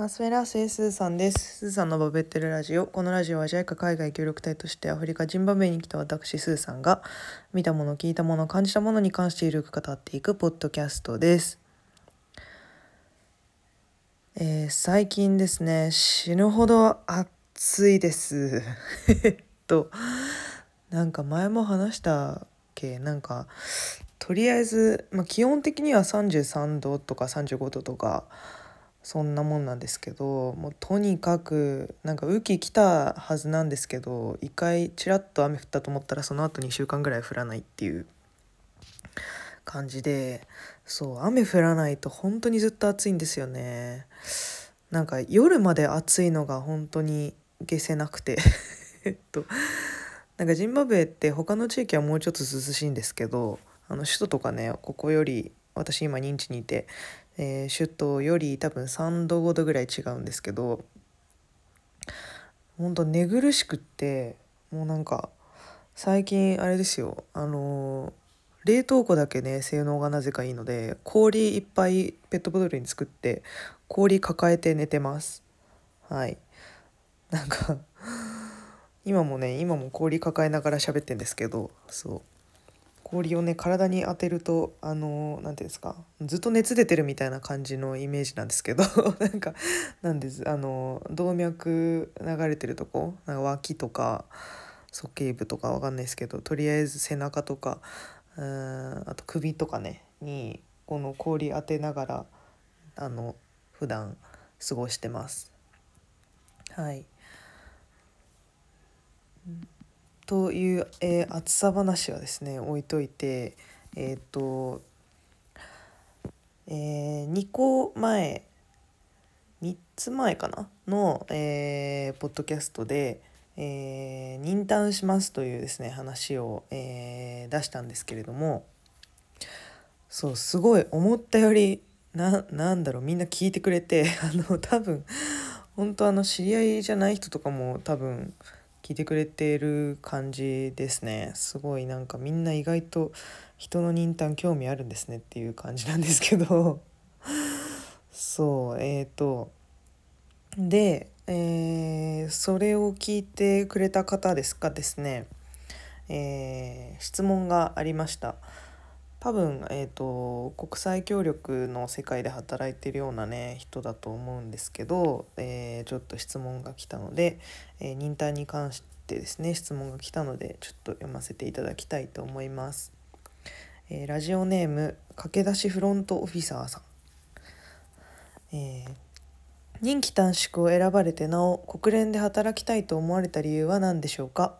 マスメラスースーさんです。スーさんのバベッテルラジオ。このラジオは JICA 海外協力隊としてアフリカ・ジンバブエに来た私スーさんが見たもの、聞いたもの、感じたものに関してゆるく語っていくポッドキャストです。えー最近ですね、死ぬほど暑いです。えっと、なんか前も話したっけ？なんかとりあえず、まあ、基本的には33度とか35度とかそんなもんなんですけどもうとにかくなんか雨季来たはずなんですけど一回ちらっと雨降ったと思ったらその後2週間ぐらい降らないっていう感じでそう雨降らないと本当にずっと暑いんですよね。なんか夜まで暑いのが本当に消せなくてえっとなんかジンバブエって他の地域はもうちょっと涼しいんですけどあの首都とかねここより私今認知にいて、えー首都より多分3度5度ぐらい違うんですけどほんと寝苦しくってもうなんか最近あれですよあのー冷凍庫だけね性能がなぜかいいので氷いっぱいペットボトルに作って氷抱えて寝てます。はい。なんか今もね今も氷抱えながら喋ってんですけどそう。氷をね体に当てるとあの何ていうんですかずっと熱出てるみたいな感じのイメージなんですけど なんかなんですあの動脈流れてるとこなんか脇とか鼠径部とかわかんないですけどとりあえず背中とかうんあと首とかねにこの氷当てながらあの普段過ごしてます。はいという、えー暑さ話はですね置いといてえっ、と、え2個前3つ前かなの、えーポッドキャストで、えー忍耐しますというですね話を、えー出したんですけれどもそうすごい思ったよりななんだろうみんな聞いてくれてあの多分本当あの知り合いじゃない人とかも多分聞いてくれてる感じですね。すごいなんかみんな意外と人の忍耐興味あるんですねっていう感じなんですけど。そうえっ、とで、えーそれを聞いてくれた方ですかですね、えー質問がありました。多分、えー、と国際協力の世界で働いてるようなね人だと思うんですけど、えーちょっと質問が来たので、えー忍耐に関してですね質問が来たのでちょっと読ませていただきたいと思います。えーラジオネーム駆け出しフロントオフィサーさん。えー任期短縮を選ばれてなお国連で働きたいと思われた理由は何でしょうか？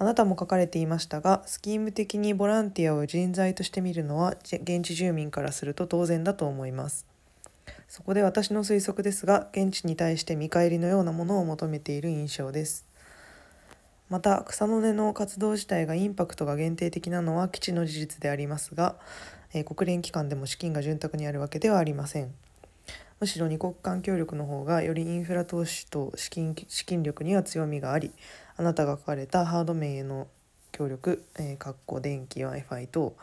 あなたも書かれていましたがスキーム的にボランティアを人材として見るのは現地住民からすると当然だと思います。そこで私の推測ですが現地に対して見返りのようなものを求めている印象です。また草の根の活動自体がインパクトが限定的なのは基地の事実でありますが、えー国連機関でも資金が潤沢にあるわけではありません。むしろ二国間協力の方がよりインフラ投資と資金資金力には強みがありあなたが書かれたハード面への協力、えー、かっこ電気 w i f i 等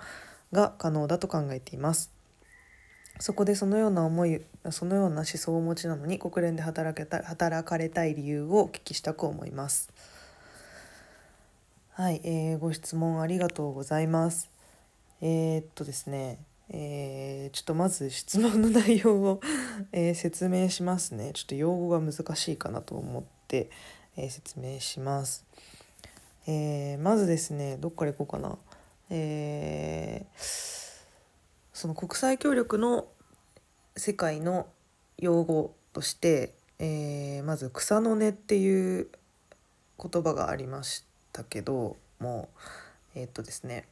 が可能だと考えています。そこでそのような思いそのような思想をお持ちなのに国連で働けた働かれたい理由をお聞きしたく思います。はい、えーご質問ありがとうございます。えーっとですねえーちょっとまず質問の内容を、え説明しますね。ちょっと用語が難しいかなと思って、え説明します、えーまずですねどっから行こうかな。えーその国際協力の世界の用語として、えーまず草の根っていう言葉がありましたけどもえーっとですね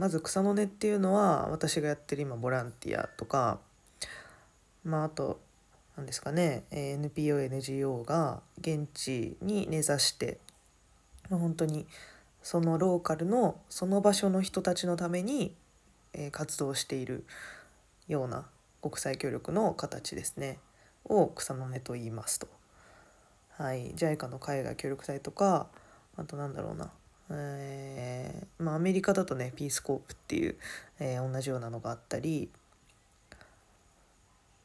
まず草の根っていうのは私がやってる今ボランティアとかまああと何ですかね NPONGO が現地に根ざして本当にそのローカルのその場所の人たちのために、活動しているような国際協力の形ですねを草の根と言いますと。はい、JICA の海外協力隊とかあとなんだろうなえーまあ、アメリカだとねピースコープっていう、えー同じようなのがあったり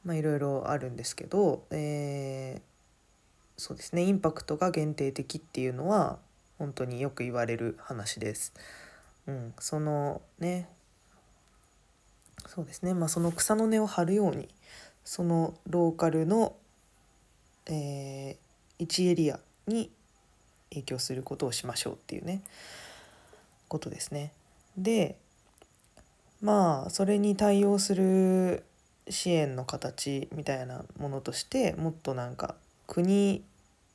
まあいろいろあるんですけど、えー、そうですねインパクトが限定的っていうのは本当によく言われる話です。うん、そのねそうですねまあその草の根を張るようにそのローカルの、えー、1エリアに影響することをしましょうっていうねことですね。でまあそれに対応する支援の形みたいなものとしてもっとなんか国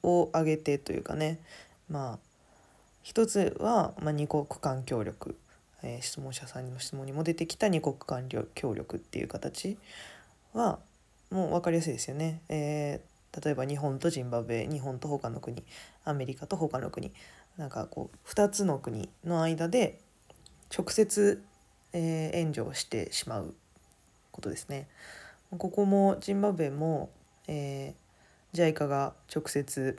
を挙げてというかねまあ一つは、まあ、二国間協力、えー、質問者さんの質問にも出てきた二国間協力っていう形はもう分かりやすいですよね。えー、例えば日本とジンバブエ日本と他の国アメリカと他の国なんかこう2つの国の間で直接、えー、援助をしてしまうことですね。ここもジンバブエも、えー、JICA が直接、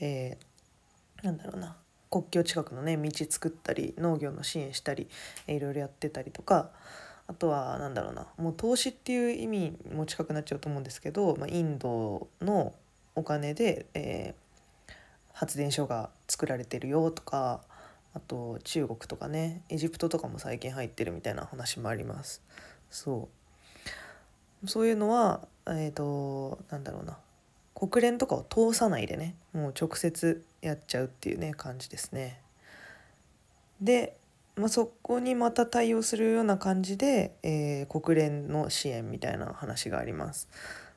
えー、なんだろうな国境近くのね道作ったり農業の支援したり、いろいろやってたりとかあとは何だろうなもう投資っていう意味も近くなっちゃうと思うんですけど、まあ、インドのお金で、えー、発電所が作られてるよとかあと中国とかねエジプトとかも最近入ってるみたいな話もあります。そうそういうのはえっ、ー、となんだろうな国連とかを通さないでねもう直接やっちゃうっていうね感じですね。で、まあ、そこにまた対応するような感じで、えー、国連の支援みたいな話があります。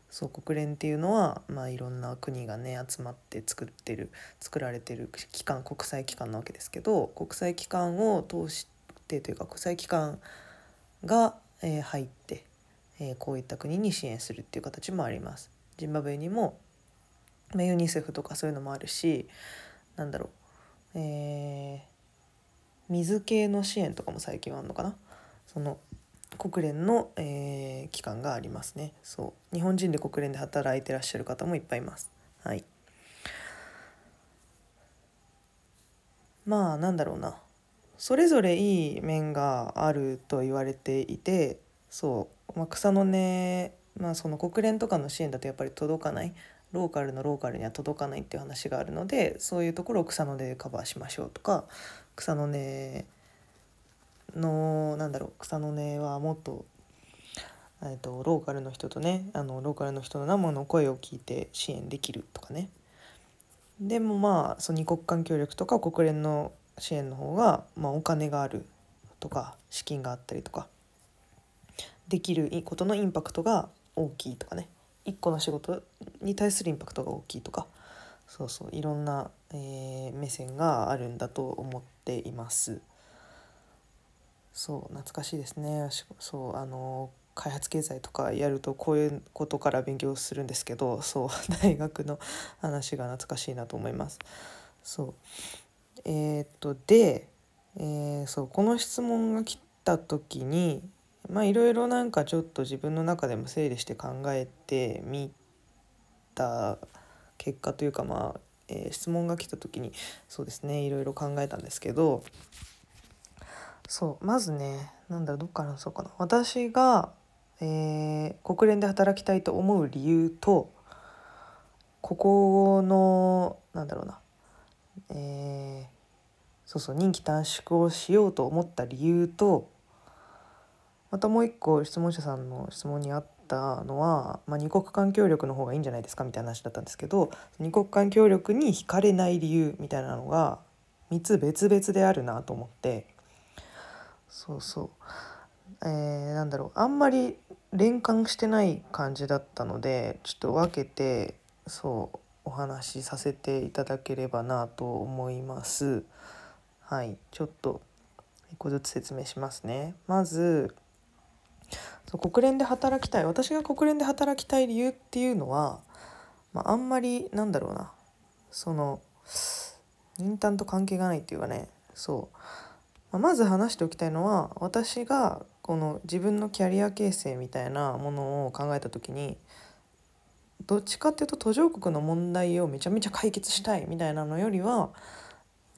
そう国連っていうのは、まあ、いろんな国がね集まって作ってる作られてる機関国際機関なわけですけど国際機関を通してというか国際機関が、えー、入って、えー、こういった国に支援するっていう形もあります。ジンバブエにもまあ、ユニセフとかそういうのもあるしなんだろう、えー、水系の支援とかも最近はあるのかな？その国連の、えー、機関がありますね。そう。日本人で国連で働いてらっしゃる方もいっぱいいます。はい。まあなんだろうな。それぞれいい面があると言われていてそう、まあ、草の根まあその国連とかの支援だとやっぱり届かない。ローカルのローカルには届かないっていう話があるのでそういうところを草の根でカバーしましょうとか草の根のなんだろう草の根はもっと,、えーと、ローカルの人とねあのローカルの人の生の声を聞いて支援できるとかね。でもまあその二国間協力とか国連の支援の方が、まあ、お金があるとか資金があったりとかできることのインパクトが大きいとかね。1個の仕事に対するインパクトが大きいとか。そうそういろんな、えー、目線があるんだと思ってています。そう懐かしいですね。そうあの開発経済とかやるとこういうことから勉強するんですけどそう 大学の話が懐かしいなと思います。そう。えー、っとで、えー、そうこの質問が来た時にまあいろいろなんかちょっと自分の中でも整理して考えてみた結果というかまあ、えー、質問が来た時にそうですねいろいろ考えたんですけどそうまずねなんだろうどっからそうかな。私が、えー、国連で働きたいと思う理由とここのなんだろうなえー、そうそう任期短縮をしようと思った理由とまたもう一個質問者さんの質問にあったのは、まあ、二国間協力の方がいいんじゃないですかみたいな話だったんですけど二国間協力に惹かれない理由みたいなのが3つ別々であるなと思ってそうそう、えー、なんだろうあんまり連関してない感じだったのでちょっと分けてそうお話しさせていただければなと思います。はい、ちょっと1個ずつ説明しますね。まずそう国連で働きたい私が国連で働きたい理由っていうのは、まあ、あんまりなんだろうなその忍耐と関係がないっていうかねそう、まあ、まず話しておきたいのは私がこの自分のキャリア形成みたいなものを考えた時にどっちかっていうと途上国の問題をめちゃめちゃ解決したいみたいなのよりは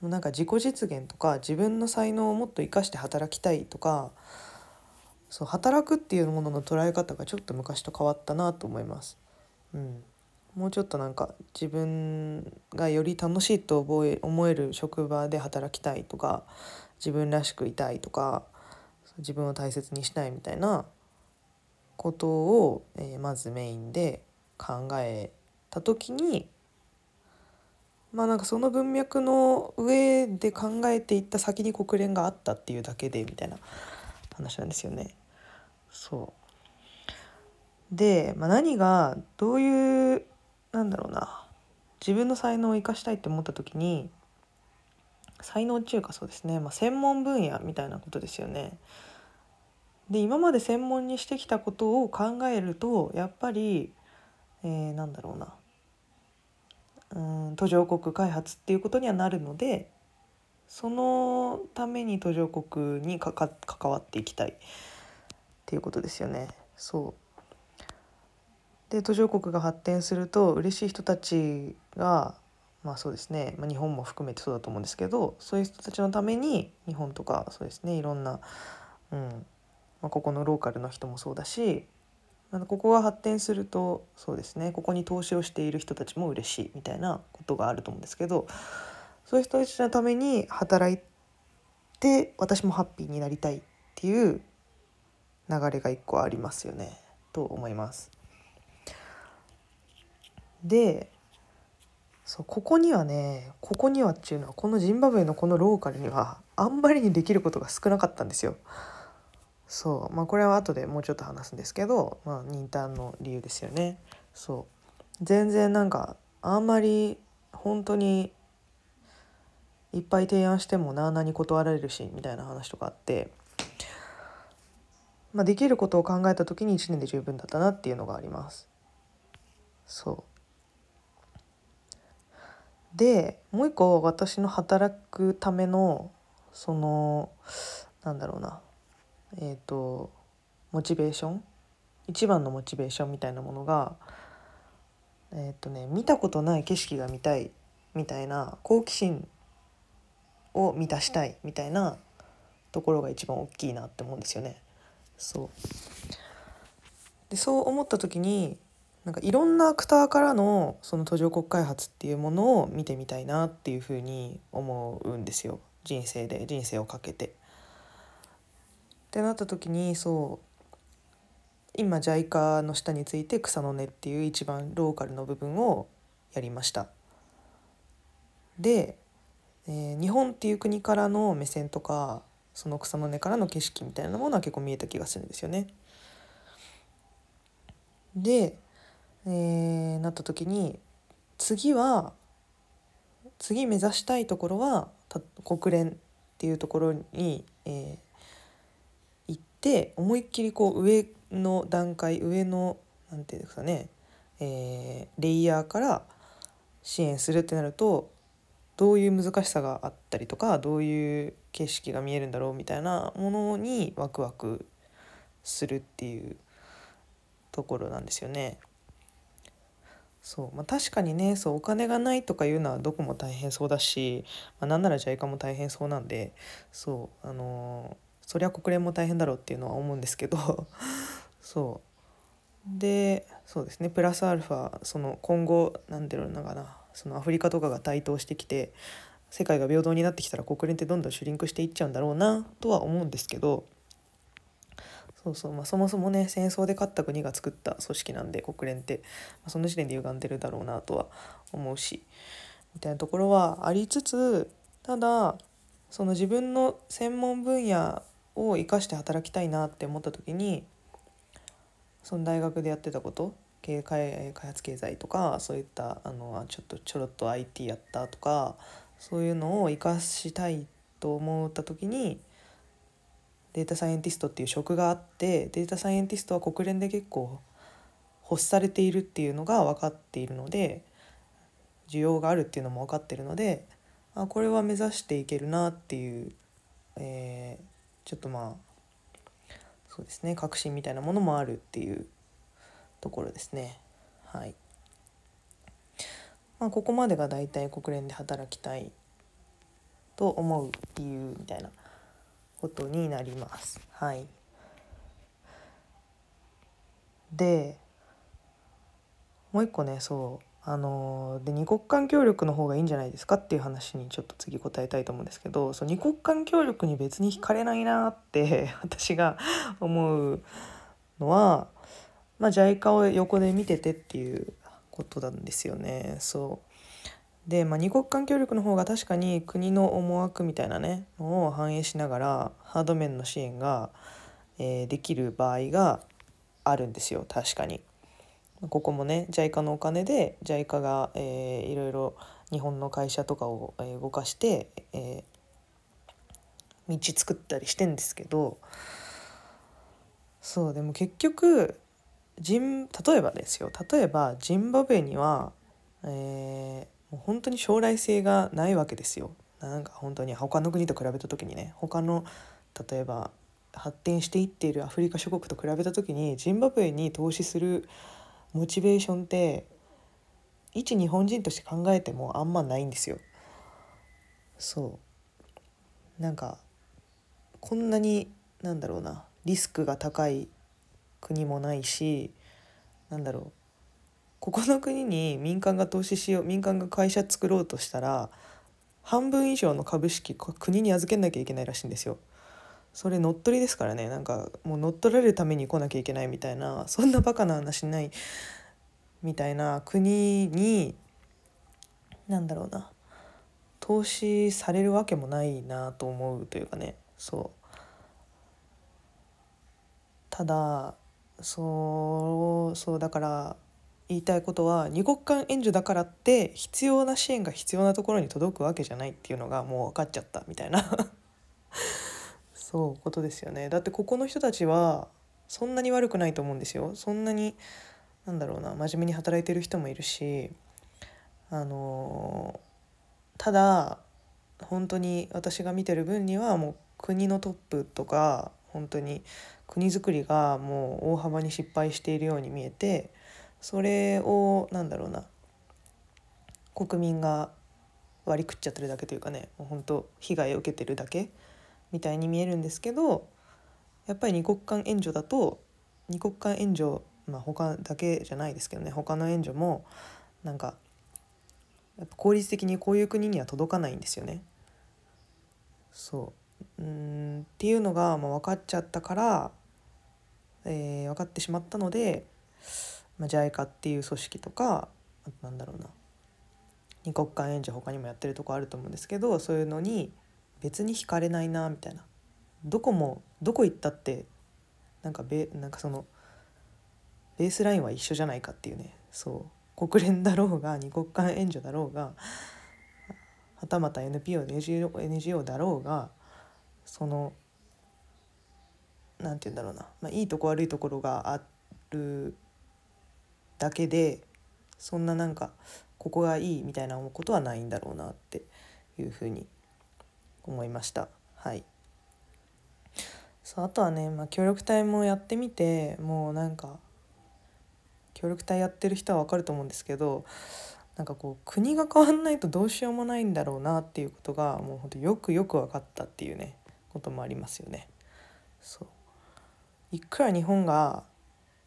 なんか自己実現とか自分の才能をもっと生かして働きたいとかそう働くっていうものの捉え方がちょっと昔と変わったなと思います。うん、もうちょっとなんか自分がより楽しいと覚え思える職場で働きたいとか自分らしくいたいとか自分を大切にしたいみたいなことを、えー、まずメインで考えた時にまあなんかその文脈の上で考えていった先に国連があったっていうだけでみたいな話なんですよね。そう。で、まあ、何がどういうなんだろうな。自分の才能を生かしたいって思った時に才能っていうかそうですね、まあ、専門分野みたいなことですよね。で今まで専門にしてきたことを考えるとやっぱり、えー、なんだろうな。うん途上国開発っていうことにはなるのでそのために途上国に関わっていきたい。っていうことですよね。そう。で途上国が発展すると嬉しい人たちがまあそうですね、まあ、日本も含めてそうだと思うんですけどそういう人たちのために日本とかそうですね。いろんな、うん。まあ、ここのローカルの人もそうだしここが発展するとそうですね。ここに投資をしている人たちも嬉しいみたいなことがあると思うんですけどそういう人たちのために働いて私もハッピーになりたいっていう流れが一個ありますよねと思います。でそうここにはねここにはっていうのはこのジンバブエのこのローカルにはあんまりにできることが少なかったんですよ。そうまあこれは後でもうちょっと話すんですけど、まあ、ニンタンの理由ですよね。そう全然なんかあんまり本当にいっぱい提案してもなあなに断られるしみたいな話とかあって、まあ、できることを考えた時に1年で十分だったなっていうのがあります。そうでもう一個私の働くためのそのなんだろうなえっ、ー、とモチベーション？一番のモチベーションみたいなものがえっ、ー、とね見たことない景色が見たいみたいな好奇心を満たしたいみたいなところが一番大きいなって思うんですよね。そうでそう思った時になんかいろんなアクターからのその途上国開発っていうものを見てみたいなっていうふうに思うんですよ人生で人生をかけて。ってなった時にそう今 JICA の下について草の根っていう一番ローカルの部分をやりました。で、えー、日本っていう国からの目線とかその草の根からの景色みたいなものは結構見えた気がするんですよね。でえー、なった時に次は次目指したいところは国連っていうところに、えー、行って思いっきりこう上の段階上の何て言うんですかね、えー、レイヤーから支援するってなるとどういう難しさがあったりとかどういう景色が見えるんだろうみたいなものにワクワクするっていうところなんですよね。そうまあ、確かにねそうお金がないとかいうのはどこも大変そうだし、まあ、なんなら JICA も大変そうなんでそうあのー、そりゃ国連も大変だろうっていうのは思うんですけど そうでそうですねプラスアルファその今後何て言うのかなそのアフリカとかが台頭してきて世界が平等になってきたら国連ってどんどんシュリンクしていっちゃうんだろうなとは思うんですけどそうそう、まあ、そもそもね戦争で勝った国が作った組織なんで国連って、まあ、その時点で歪んでるだろうなとは思うしみたいなところはありつつただその自分の専門分野を生かして働きたいなって思った時にその大学でやってたこと経開開発経済とかそういったあのちょっとちょろっと IT やったとかそういうのを生かしたいと思った時にデータサイエンティストっていう職があってデータサイエンティストは国連で結構欲されているっていうのが分かっているので需要があるっていうのも分かってるのであこれは目指していけるなっていう、えー、ちょっとまあそうですね確信みたいなものもあるっていうところですね。はいまあ、ここまでが大体国連で働きたいと思う理由みたいなことになります。はい。でもう一個ねそうあので二国間協力の方がいいんじゃないですかっていう話にちょっと次答えたいと思うんですけどそう二国間協力に別に惹かれないなって 私が思うのは、まあ、JICA を横で見ててっていうことなんですよね。そうで、まあ、二国間協力の方が確かに国の思惑みたいなねのを反映しながらハード面の支援が、えー、できる場合があるんですよ確かに。ここもね JICA のお金で JICA が、えー、いろいろ日本の会社とかを、えー、動かして、えー、道作ったりしてんですけどそうでも結局ジン例えばですよ例えばジンバブエには、えー、もう本当に将来性がないわけですよ。なんか本当に他の国と比べた時にね他の例えば発展していっているアフリカ諸国と比べた時にジンバブエに投資するモチベーションって一日本人として考えてもあんまないんですよ。そうなんかこんなになんだろうなリスクが高い国もないしなんだろう。ここの国に民間が投資しよう民間が会社作ろうとしたら半分以上の株式国に預けなきゃいけないらしいんですよ。それ乗っ取りですからね。なんかもう乗っ取られるために来なきゃいけないみたいなそんなバカな話ないみたいな国になんだろうな。投資されるわけもないなと思うというかね。そう。ただそうそうだから言いたいことは二国間援助だからって必要な支援が必要なところに届くわけじゃないっていうのがもう分かっちゃったみたいな。そうことですよね。だってここの人たちはそんなに悪くないと思うんですよ。そんなになんだろうな真面目に働いてる人もいるしあのただ本当に私が見てる分にはもう国のトップとか本当に国づくりがもう大幅に失敗しているように見えてそれをなんだろうな国民が割り食っちゃってるだけというかねもう本当被害を受けてるだけみたいに見えるんですけどやっぱり二国間援助だと二国間援助まあ他だけじゃないですけどね他の援助もなんかやっぱ効率的にこういう国には届かないんですよね。そううんっていうのがまあ分かっちゃったから、えー、分かってしまったので、ま、JICA っていう組織とかあとなんだろうな二国間援助他にもやってるとこあると思うんですけどそういうのに別に惹かれないなみたいな。どこもどこ行ったってなんかべなんかそのベースラインは一緒じゃないかっていうね。そう。国連だろうが二国間援助だろうがはたまた NPO NGO, NGO だろうがその何て言うんだろうな、まあ、いいとこ悪いところがあるだけでそんななんかここがいいみたいなことはないんだろうなっていうふうに思いました。はい。そうあとはね、まあ、協力隊もやってみてもうなんか協力隊やってる人は分かると思うんですけどなんかこう国が変わんないとどうしようもないんだろうなっていうことがもうほんとよくよく分かったっていうね。こともありますよね。そういくら日本が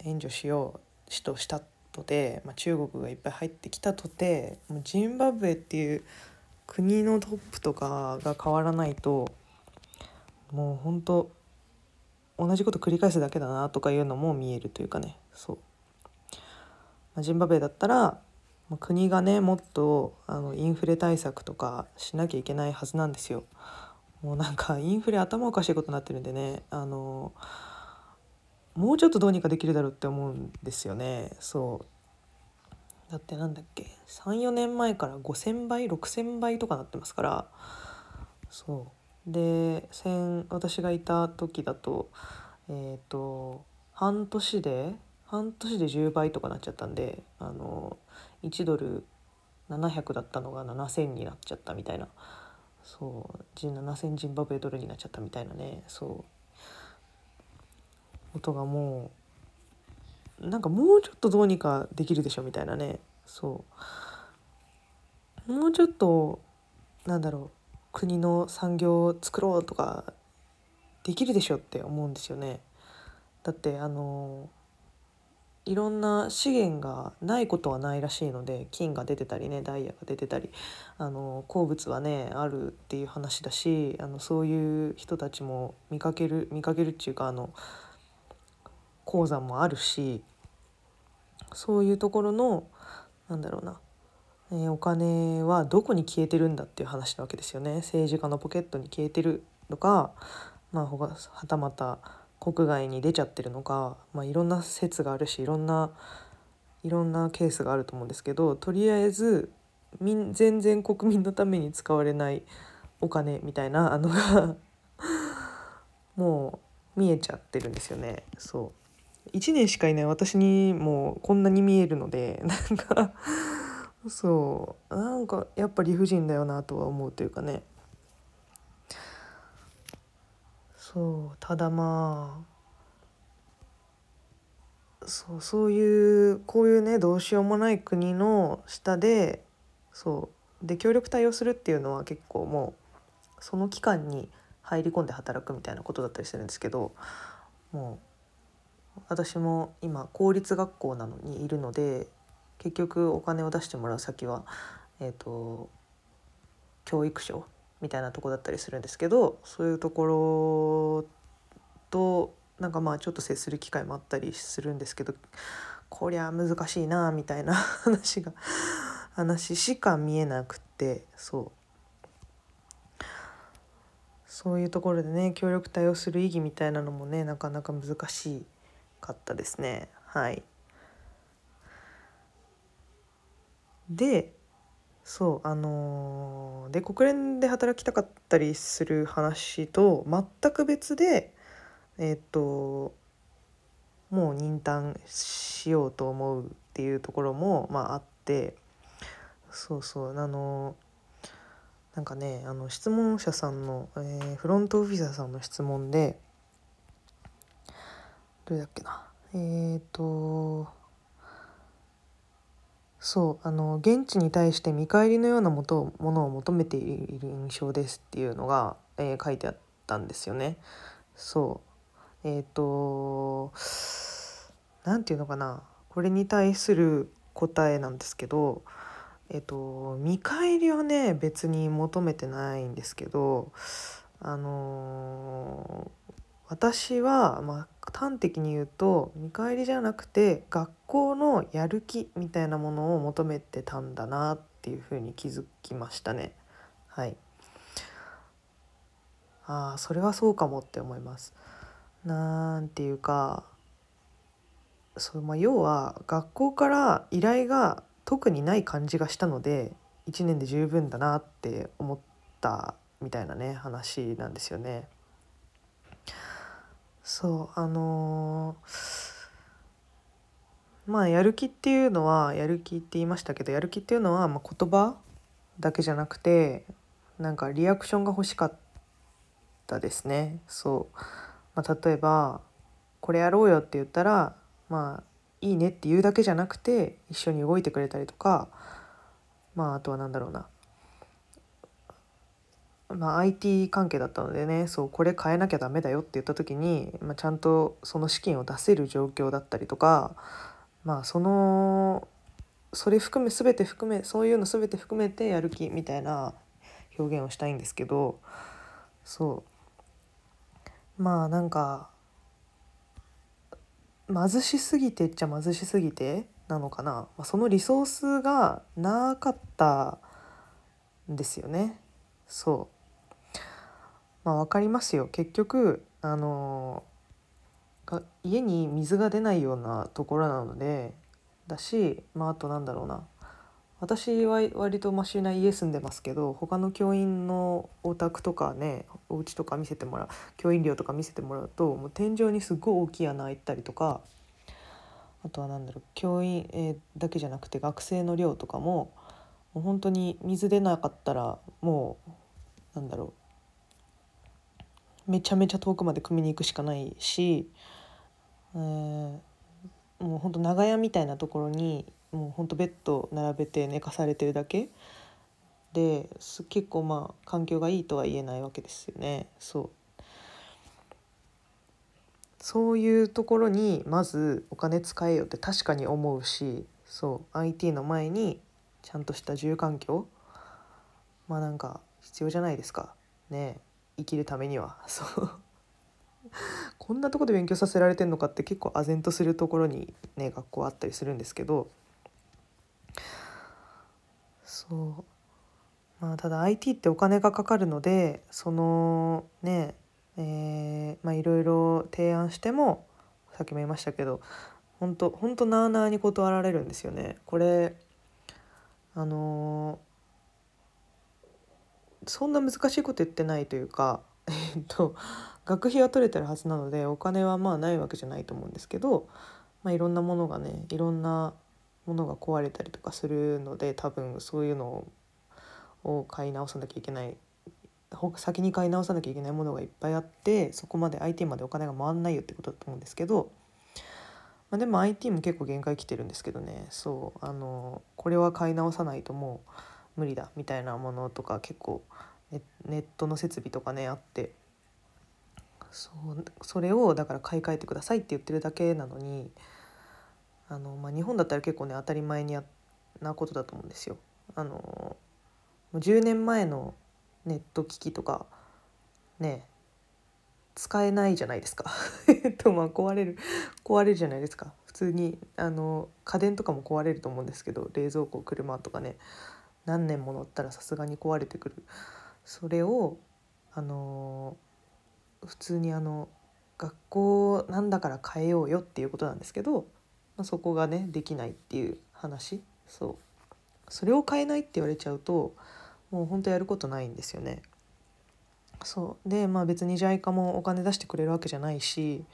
援助しようしとしたとて、まあ、中国がいっぱい入ってきたとてもうジンバブエっていう国のトップとかが変わらないともう本当同じこと繰り返すだけだなとかいうのも見えるというかねそう、まあ、ジンバブエだったら、ま、国がねもっとあのインフレ対策とかしなきゃいけないはずなんですよ。もうなんかインフレ頭おかしいことになってるんでねあのもうちょっとどうにかできるだろうって思うんですよね。そう。だってなんだっけ34年前から5,000倍6,000倍とかなってますから。そう。で私がいた時だとえっ、ー、と半年で半年で10倍とかなっちゃったんであの1ドル700だったのが7,000になっちゃったみたいな。そう7,000ジンバブエドルになっちゃったみたいなね。そう。ことがもうなんかもうちょっとどうにかできるでしょみたいなね。そう。もうちょっとなんだろう国の産業を作ろうとかできるでしょって思うんですよね。だってあのいろんな資源がないことはないらしいので金が出てたりねダイヤが出てたりあの鉱物はねあるっていう話だしあのそういう人たちも見かける見かけるっていうかあの鉱山もあるしそういうところのなんだろうな、えー、お金はどこに消えてるんだっていう話なわけですよね。政治家のポケットに消えてるのか、まあ、はたまた国外に出ちゃってるのか、まあ、いろんな説があるしいろんないろんなケースがあると思うんですけどとりあえず全然国民のために使われないお金みたいなあのがもう見えちゃってるんですよね。そう。1年しかいない私にもこんなに見えるので なんかそう。なんかやっぱ理不尽だよなとは思うというかね。そうただまあそうそういうこういうねどうしようもない国の下でそうで協力対応するっていうのは結構もうその期間に入り込んで働くみたいなことだったりするんですけどもう私も今公立学校なのにいるので結局お金を出してもらう先は、えーと教育省みたいなとこだったりするんですけどそういうところとなんかまあちょっと接する機会もあったりするんですけどこりゃ難しいなみたいな話が話しか見えなくてそうそういうところでね協力対応する意義みたいなのもねなかなか難しかったですねはい。でそうあのー、で国連で働きたかったりする話と全く別でえっ、ともう任担しようと思うっていうところも、まあ、あってそうそうあのなんかねあの質問者さんの、えー、フロントオフィサーさんの質問でどれだっけなえっ、とそうあの現地に対して見返りのようなものを求めている印象ですっていうのが、えー、書いてあったんですよね。そうえっ、ー、と何て言うのかなこれに対する答えなんですけどえっ、ー、と見返りはね別に求めてないんですけどあの私は、まあ、端的に言うと見返りじゃなくて学校のやる気みたいなものを求めてたんだなっていうふうに気づきましたね。はい、ああそれはそうかもって思います。なんていうかそう、まあ、要は学校から依頼が特にない感じがしたので1年で十分だなって思ったみたいなね話なんですよね。そうあのー、まあやる気っていうのはやる気って言いましたけどやる気っていうのは、まあ、言葉だけじゃなくてなんかリアクションが欲しかったですね。そう、まあ、例えば「これやろうよ」って言ったらまあいいねって言うだけじゃなくて一緒に動いてくれたりとかまああとは何だろうな。まあ、IT 関係だったのでねそうこれ変えなきゃダメだよって言った時に、まあ、ちゃんとその資金を出せる状況だったりとかまあそのそれ含め全て含めそういうの全て含めてやる気みたいな表現をしたいんですけどそう。まあなんか貧しすぎてっちゃ貧しすぎてなのかな、まあ、そのリソースがなかったんですよね。そう。まあ分かりますよ。結局あの家に水が出ないようなところなのでだしまああとなんだろうな。私は割とマシな家住んでますけど他の教員のお宅とかねお家とか見せてもらう教員寮とか見せてもらうともう天井にすごい大きい穴開いたりとかあとは何だろう教員、え、だけじゃなくて学生の寮とかももう本当に水出なかったらもうなんだろうめちゃめちゃ遠くまで汲みに行くしかないし、えー、もうほんと長屋みたいなところにもうほんとベッド並べて寝かされてるだけ。で結構まあ環境がいいとは言えないわけですよね。そう。そういうところにまずお金使えよって確かに思うしそう。IT の前にちゃんとした住環境。まあなんか必要じゃないですか。ね。生きるためには。そう。こんなとこで勉強させられてんのかって結構唖然とするところにね学校あったりするんですけど。そう。まあただ IT ってお金がかかるのでそのねえー、まあいろいろ提案してもさっきも言いましたけど本当本当なあなあに断られるんですよね。これあの、そんな難しいこと言ってないというかえっと学費は取れてるはずなのでお金はまあないわけじゃないと思うんですけど、まあ、いろんなものがねいろんなものが壊れたりとかするので多分そういうのを買い直さなきゃいけない先に買い直さなきゃいけないものがいっぱいあってそこまで IT までお金が回んないよってことだと思うんですけど、ま、でも IT も結構限界来てるんですけどね。そうあのこれは買い直さないともう無理だみたいなものとか結構ネットの設備とかねあって。そうそれをだから買い替えてくださいって言ってるだけなのにあの、まあ、日本だったら結構ね当たり前になことだと思うんですよ。あの10年前のネット機器とかね使えないじゃないですか。え っとまあ壊れる壊れるじゃないですか。普通にあの家電とかも壊れると思うんですけど冷蔵庫車とかね。何年も乗ったらさすがに壊れてくる。それをあの普通にあの学校なんだから変えようよっていうことなんですけど、まあ、そこがねできないっていう話。そう。それを変えないって言われちゃうともうほんとやることないんですよね。そう。でまあ別に JICA もお金出してくれるわけじゃないし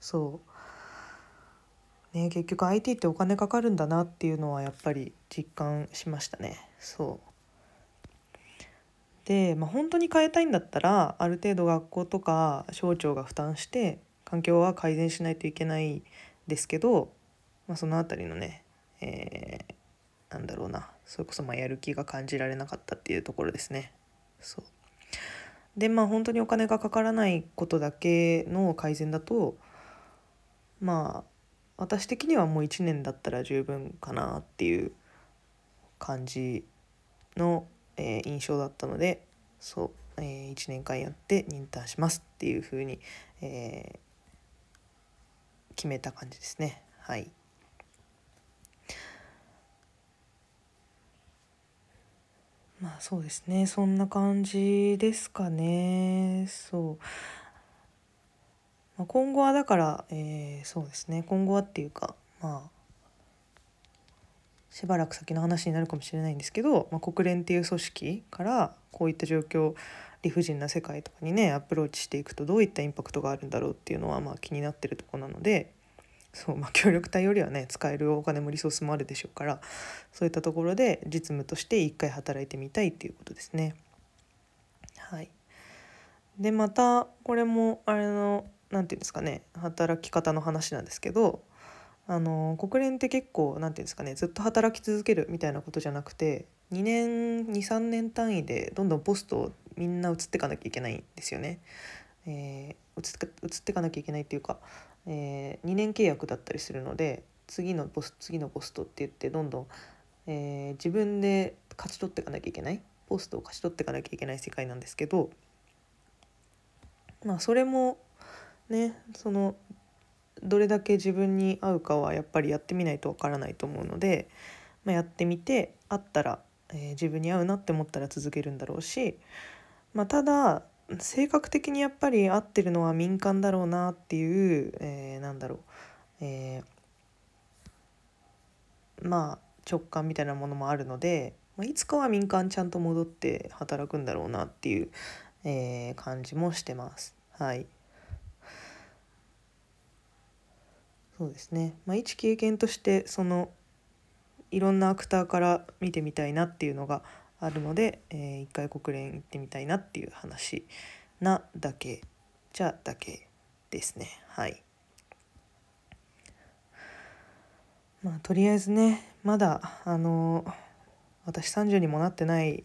そう。ね結局 IT ってお金かかるんだなっていうのはやっぱり実感しましたね。そう。で、まあ、本当に変えたいんだったらある程度学校とか省庁が負担して環境は改善しないといけないですけど、まあ、その辺りのね、えー、なんだろうなそれこそまあやる気が感じられなかったっていうところですね。そう。でまあ本当にお金がかからないことだけの改善だとまあ私的にはもう1年だったら十分かなっていう感じの、えー、印象だったのでそう、えー、1年間やって認ンしますっていうふうに、えー、決めた感じですね。はい。まあそうですね。そんな感じですかね。そう、まあ、今後はだから、えー、そうですね今後はっていうかまあしばらく先の話になるかもしれないんですけど、まあ、国連っていう組織からこういった状況理不尽な世界とかにねアプローチしていくとどういったインパクトがあるんだろうっていうのはまあ気になってるとこなのでそうまあ、協力隊よりはね使えるお金もリソースもあるでしょうからそういったところで実務として一回働いてみたいっていうことですね。はい、でまたこれもあれの何て言うんですかね働き方の話なんですけどあの国連って結構何て言うんですかねずっと働き続けるみたいなことじゃなくて2年23年単位でどんどんポストをみんな移っていかなきゃいけないんですよね。えー、移っていかなきゃいけないっていうかえー、2年契約だったりするので次のポス次のポストって言ってどんどん、えー、自分で勝ち取っていかなきゃいけないポストを勝ち取っていかなきゃいけない世界なんですけどまあそれもねそのどれだけ自分に合うかはやっぱりやってみないとわからないと思うので、まあ、やってみて合ったら、えー、自分に合うなって思ったら続けるんだろうし、まあ、ただ性格的にやっぱり合ってるのは民間だろうなっていう、えー、なんだろう、えー、まあ直感みたいなものもあるので、まあ、いつかは民間ちゃんと戻って働くんだろうなっていう、えー、感じもしてます。はい。そうですね。まあ、一経験としてそのいろんなアクターから見てみたいなっていうのがあるので、えー、一回国連行ってみたいなっていう話なだけ。じゃだけですね。はい。まあとりあえずねまだあの私30にもなってない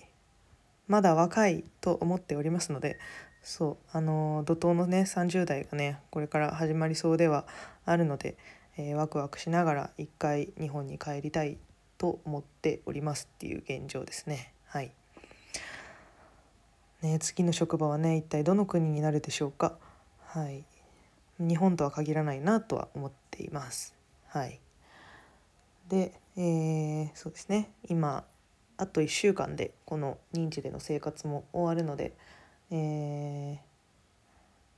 まだ若いと思っておりますのでそうあの怒涛のね30代がねこれから始まりそうではあるので、えー、ワクワクしながら一回日本に帰りたいと思っておりますっていう現状ですね。はい。ね次の職場はね一体どの国になるでしょうか。はい。日本とは限らないなとは思っています。はい。で、えー、そうですね。今あと1週間でこの認知での生活も終わるので、えー、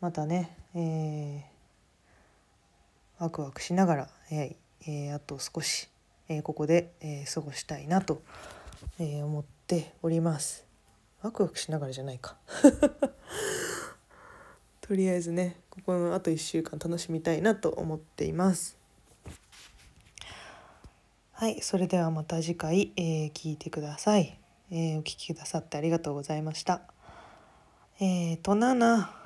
またね、えー、ワクワクしながら、えー、あと少し、えここで、え過ごしたいなと、え思っております。ワクワクしながらじゃないか。とりあえずねここのあと1週間楽しみたいなと思っています。はいそれではまた次回、えー、聞いてください、えー、お聞きくださってありがとうございました。えーとなな。